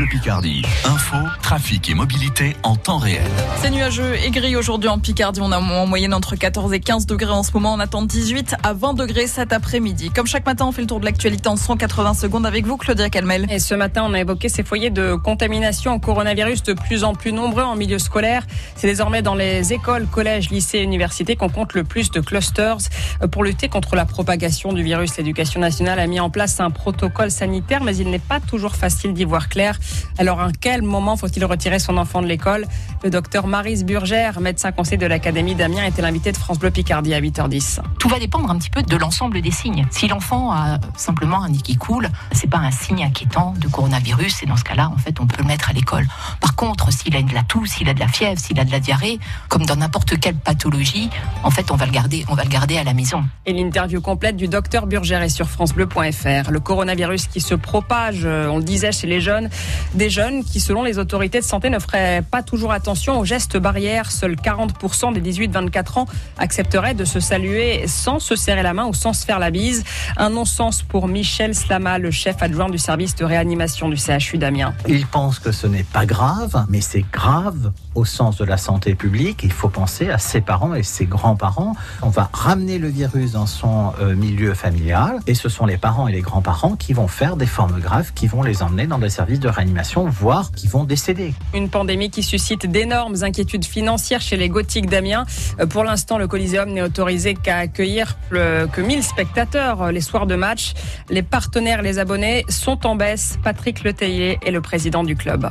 Bleu Picardie. Info, trafic et mobilité en temps réel. C'est nuageux et gris aujourd'hui en Picardie. On a en moyenne entre 14 et 15 degrés en ce moment. On attend 18 à 20 degrés cet après-midi. Comme chaque matin, on fait le tour de l'actualité en 180 secondes avec vous, Claudia Calmel. Et ce matin, on a évoqué ces foyers de contamination en coronavirus de plus en plus nombreux en milieu scolaire. C'est désormais dans les écoles, collèges, lycées, universités qu'on compte le plus de clusters. Pour lutter contre la propagation du virus, l'éducation nationale a mis en place un protocole sanitaire, mais il n'est pas toujours facile d'y voir clair. Alors, à quel moment faut-il retirer son enfant de l'école? Le docteur Marise Burgère, médecin conseil de l'Académie d'Amiens, était l'invité de France Bleu Picardie à 8h10. Tout va dépendre un petit peu de l'ensemble des signes. Si l'enfant a simplement un nez qui coule, c'est pas un signe inquiétant de coronavirus et dans ce cas-là, en fait, on peut le mettre à l'école. Par contre, s'il a de la toux, s'il a de la fièvre, s'il a de la diarrhée, comme dans n'importe quelle pathologie, en fait, on va le garder, on va le garder à la maison. Et l'interview complète du docteur Burgère est sur francebleu.fr. Le coronavirus qui se propage, euh, on le disait chez les jeunes, des jeunes qui, selon les autorités de santé, ne feraient pas toujours attention aux gestes barrières. Seuls 40% des 18-24 ans accepteraient de se saluer sans se serrer la main ou sans se faire la bise. Un non-sens pour Michel Slama, le chef adjoint du service de réanimation du CHU d'Amiens. Il pense que ce n'est pas grave, mais c'est grave au sens de la santé publique. Il faut penser à ses parents et ses grands-parents. On va ramener le virus dans son euh, milieu familial et ce sont les parents et les grands-parents qui vont faire des formes graves, qui vont les emmener dans des services de réanimation, voire qui vont décéder. Une pandémie qui suscite d'énormes inquiétudes financières chez les gothiques d'Amiens. Euh, Pour l'instant, le Coliseum n'est autorisé qu'à accueillir euh, que 1000 spectateurs euh, les soirs de match. Les partenaires, les abonnés sont en baisse. Patrick Letellier est le président du club.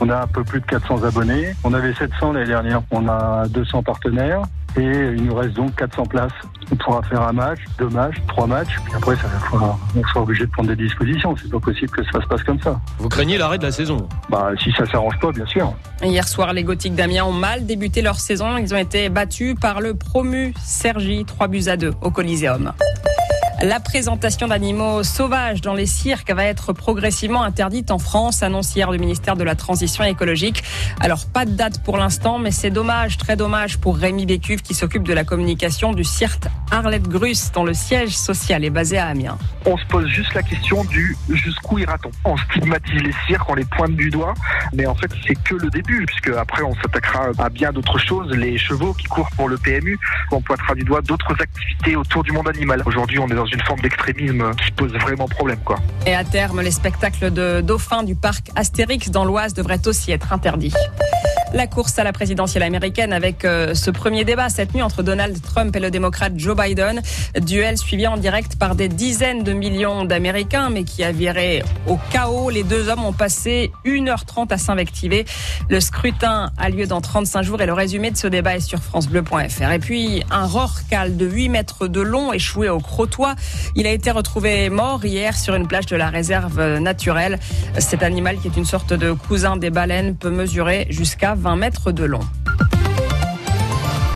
On a un peu plus de 400 abonnés. On avait 700 l'année dernière. On a 200 partenaires. Et il nous reste donc 400 places. On pourra faire un match, deux matchs, trois matchs. Puis après, ça va falloir, on sera obligé de prendre des dispositions. C'est pas possible que ça se passe comme ça. Vous craignez l'arrêt de la saison? Bah, si ça s'arrange pas, bien sûr. Hier soir, les Gothiques d'Amiens ont mal débuté leur saison. Ils ont été battus par le promu Sergi, 3 buts à 2 au Coliseum. La présentation d'animaux sauvages dans les cirques va être progressivement interdite en France, annonce hier le ministère de la Transition écologique. Alors pas de date pour l'instant, mais c'est dommage, très dommage pour Rémi Bécuve qui s'occupe de la communication du cirque Arlette Grus, dont le siège social est basé à Amiens. on se pose juste la question du jusqu'où ira-t-on? On stigmatise les cirques, on les pointe du doigt, mais en fait c'est que le début, puisque après on s'attaquera à bien d'autres choses, les chevaux qui courent pour le PMU, on pointera du doigt d'autres activités autour du monde animal. Aujourd'hui on est une forme d'extrémisme qui pose vraiment problème quoi. Et à terme, les spectacles de dauphins du parc Astérix dans l'Oise devraient aussi être interdits. La course à la présidentielle américaine avec euh, ce premier débat cette nuit entre Donald Trump et le démocrate Joe Biden. Duel suivi en direct par des dizaines de millions d'Américains, mais qui a viré au chaos. Les deux hommes ont passé 1h30 à s'invectiver. Le scrutin a lieu dans 35 jours et le résumé de ce débat est sur francebleu.fr. Et puis, un rorcal de 8 mètres de long échoué au Crotoy. Il a été retrouvé mort hier sur une plage de la réserve naturelle. Cet animal, qui est une sorte de cousin des baleines, peut mesurer jusqu'à 20 mètres de long.